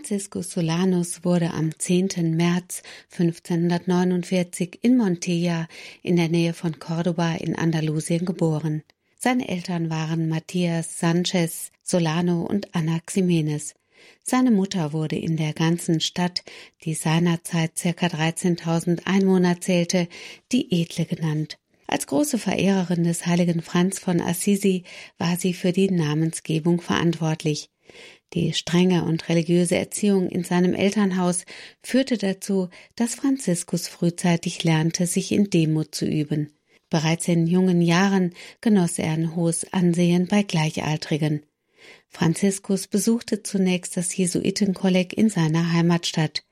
Franciscus Solanus wurde am 10. März 1549 in Montilla in der Nähe von Cordoba in Andalusien geboren. Seine Eltern waren Matthias Sanchez Solano und Ana Ximenes. Seine Mutter wurde in der ganzen Stadt, die seinerzeit circa 13.000 Einwohner zählte, die Edle genannt. Als große Verehrerin des heiligen Franz von Assisi war sie für die Namensgebung verantwortlich. Die strenge und religiöse Erziehung in seinem Elternhaus führte dazu, dass Franziskus frühzeitig lernte, sich in Demut zu üben. Bereits in jungen Jahren genoss er ein hohes Ansehen bei Gleichaltrigen. Franziskus besuchte zunächst das Jesuitenkolleg in seiner Heimatstadt.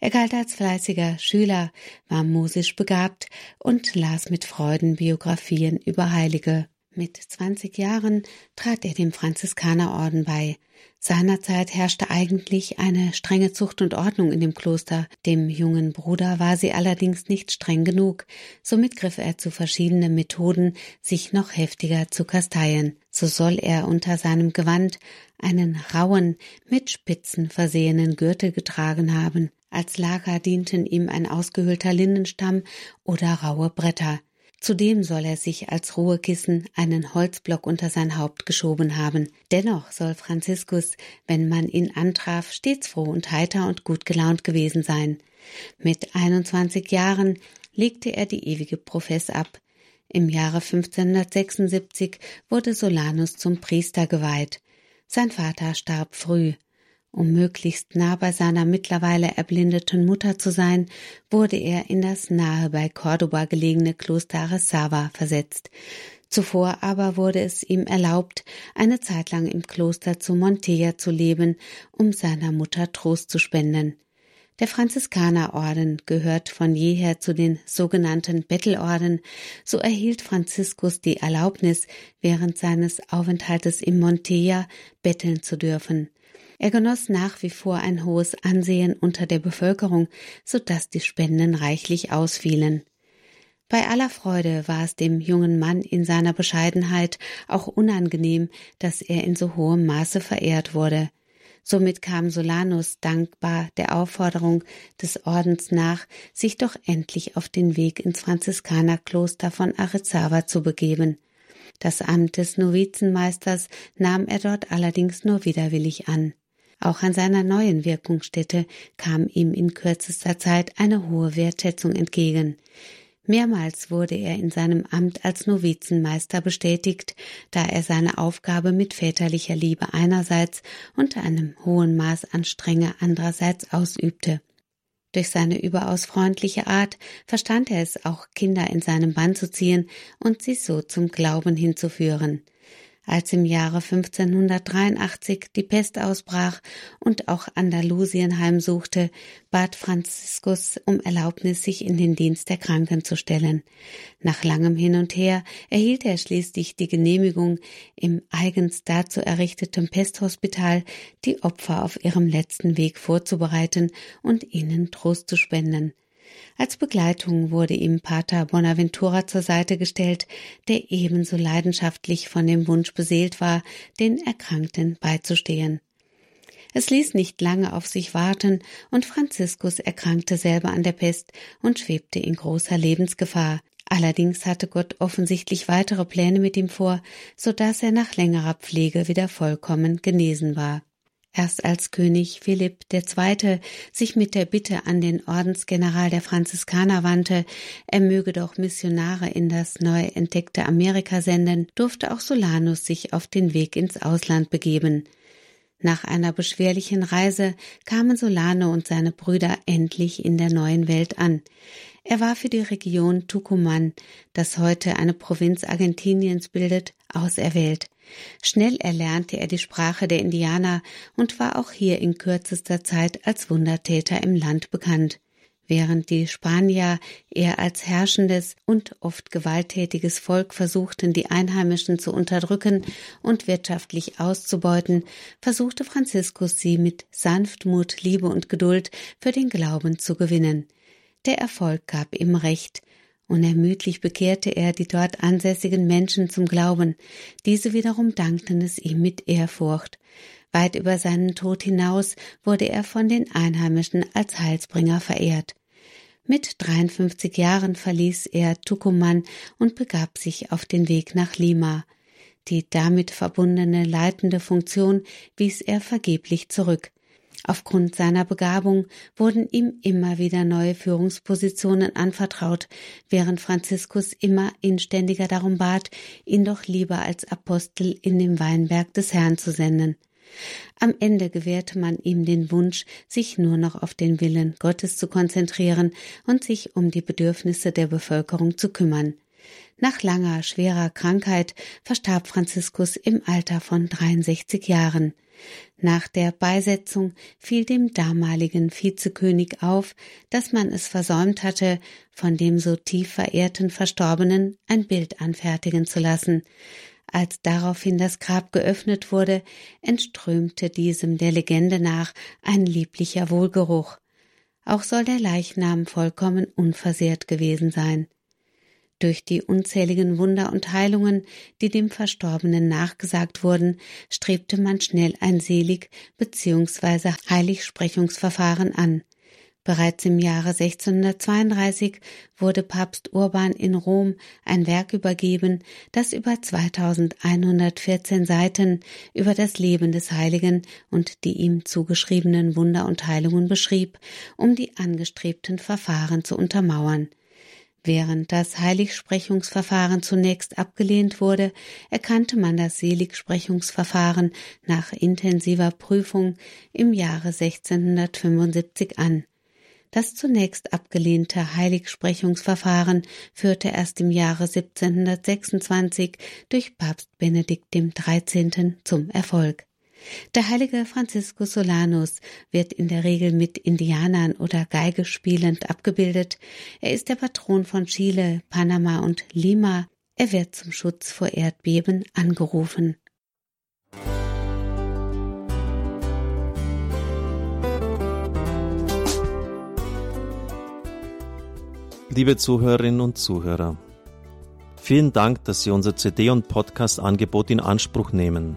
Er galt als fleißiger Schüler, war musisch begabt und las mit Freuden Biografien über Heilige. Mit 20 Jahren trat er dem Franziskanerorden bei. Seinerzeit herrschte eigentlich eine strenge Zucht und Ordnung in dem Kloster. Dem jungen Bruder war sie allerdings nicht streng genug. Somit griff er zu verschiedenen Methoden, sich noch heftiger zu kasteien. So soll er unter seinem Gewand einen rauen, mit Spitzen versehenen Gürtel getragen haben. Als Lager dienten ihm ein ausgehöhlter Lindenstamm oder raue Bretter. Zudem soll er sich als Ruhekissen einen Holzblock unter sein Haupt geschoben haben. Dennoch soll Franziskus, wenn man ihn antraf, stets froh und heiter und gut gelaunt gewesen sein. Mit 21 Jahren legte er die ewige Profess ab. Im Jahre 1576 wurde Solanus zum Priester geweiht. Sein Vater starb früh. Um möglichst nah bei seiner mittlerweile erblindeten Mutter zu sein, wurde er in das nahe bei Cordoba gelegene Kloster Aresawa versetzt. Zuvor aber wurde es ihm erlaubt, eine Zeit lang im Kloster zu Montilla zu leben, um seiner Mutter Trost zu spenden. Der Franziskanerorden gehört von jeher zu den sogenannten Bettelorden, so erhielt Franziskus die Erlaubnis, während seines Aufenthaltes im Montilla betteln zu dürfen. Er genoss nach wie vor ein hohes Ansehen unter der Bevölkerung, so dass die Spenden reichlich ausfielen. Bei aller Freude war es dem jungen Mann in seiner Bescheidenheit auch unangenehm, dass er in so hohem Maße verehrt wurde. Somit kam Solanus dankbar der Aufforderung des Ordens nach, sich doch endlich auf den Weg ins Franziskanerkloster von Arezawa zu begeben. Das Amt des Novizenmeisters nahm er dort allerdings nur widerwillig an. Auch an seiner neuen Wirkungsstätte kam ihm in kürzester Zeit eine hohe Wertschätzung entgegen. Mehrmals wurde er in seinem Amt als Novizenmeister bestätigt, da er seine Aufgabe mit väterlicher Liebe einerseits und einem hohen Maß an Strenge andererseits ausübte. Durch seine überaus freundliche Art verstand er es auch, Kinder in seinem Bann zu ziehen und sie so zum Glauben hinzuführen. Als im Jahre 1583 die Pest ausbrach und auch Andalusien heimsuchte, bat Franziskus um Erlaubnis, sich in den Dienst der Kranken zu stellen. Nach langem Hin und Her erhielt er schließlich die Genehmigung, im eigens dazu errichteten Pesthospital die Opfer auf ihrem letzten Weg vorzubereiten und ihnen Trost zu spenden. Als Begleitung wurde ihm Pater Bonaventura zur Seite gestellt, der ebenso leidenschaftlich von dem Wunsch beseelt war, den Erkrankten beizustehen. Es ließ nicht lange auf sich warten, und Franziskus erkrankte selber an der Pest und schwebte in großer Lebensgefahr. Allerdings hatte Gott offensichtlich weitere Pläne mit ihm vor, so dass er nach längerer Pflege wieder vollkommen genesen war. Erst als König Philipp II. sich mit der Bitte an den Ordensgeneral der Franziskaner wandte, er möge doch Missionare in das neu entdeckte Amerika senden, durfte auch Solanus sich auf den Weg ins Ausland begeben. Nach einer beschwerlichen Reise kamen Solano und seine Brüder endlich in der neuen Welt an. Er war für die Region Tucumán, das heute eine Provinz Argentiniens bildet, auserwählt. Schnell erlernte er die Sprache der Indianer und war auch hier in kürzester Zeit als Wundertäter im Land bekannt. Während die Spanier eher als herrschendes und oft gewalttätiges Volk versuchten, die Einheimischen zu unterdrücken und wirtschaftlich auszubeuten, versuchte Franziskus sie mit Sanftmut, Liebe und Geduld für den Glauben zu gewinnen. Der Erfolg gab ihm Recht, Unermüdlich bekehrte er die dort ansässigen Menschen zum Glauben. Diese wiederum dankten es ihm mit Ehrfurcht. Weit über seinen Tod hinaus wurde er von den Einheimischen als Heilsbringer verehrt. Mit 53 Jahren verließ er Tucumán und begab sich auf den Weg nach Lima. Die damit verbundene leitende Funktion wies er vergeblich zurück. Aufgrund seiner Begabung wurden ihm immer wieder neue Führungspositionen anvertraut, während Franziskus immer inständiger darum bat, ihn doch lieber als Apostel in den Weinberg des Herrn zu senden. Am Ende gewährte man ihm den Wunsch, sich nur noch auf den Willen Gottes zu konzentrieren und sich um die Bedürfnisse der Bevölkerung zu kümmern. Nach langer, schwerer Krankheit verstarb Franziskus im Alter von 63 Jahren. Nach der Beisetzung fiel dem damaligen Vizekönig auf, dass man es versäumt hatte, von dem so tief verehrten Verstorbenen ein Bild anfertigen zu lassen. Als daraufhin das Grab geöffnet wurde, entströmte diesem der Legende nach ein lieblicher Wohlgeruch. Auch soll der Leichnam vollkommen unversehrt gewesen sein. Durch die unzähligen Wunder und Heilungen, die dem Verstorbenen nachgesagt wurden, strebte man schnell ein Selig- bzw. Heiligsprechungsverfahren an. Bereits im Jahre 1632 wurde Papst Urban in Rom ein Werk übergeben, das über 2114 Seiten über das Leben des Heiligen und die ihm zugeschriebenen Wunder und Heilungen beschrieb, um die angestrebten Verfahren zu untermauern. Während das Heiligsprechungsverfahren zunächst abgelehnt wurde, erkannte man das Seligsprechungsverfahren nach intensiver Prüfung im Jahre 1675 an. Das zunächst abgelehnte Heiligsprechungsverfahren führte erst im Jahre 1726 durch Papst Benedikt XIII. zum Erfolg. Der heilige Franziskus Solanus wird in der Regel mit Indianern oder Geige spielend abgebildet. Er ist der Patron von Chile, Panama und Lima. Er wird zum Schutz vor Erdbeben angerufen. Liebe Zuhörerinnen und Zuhörer, vielen Dank, dass Sie unser CD- und Podcast-Angebot in Anspruch nehmen.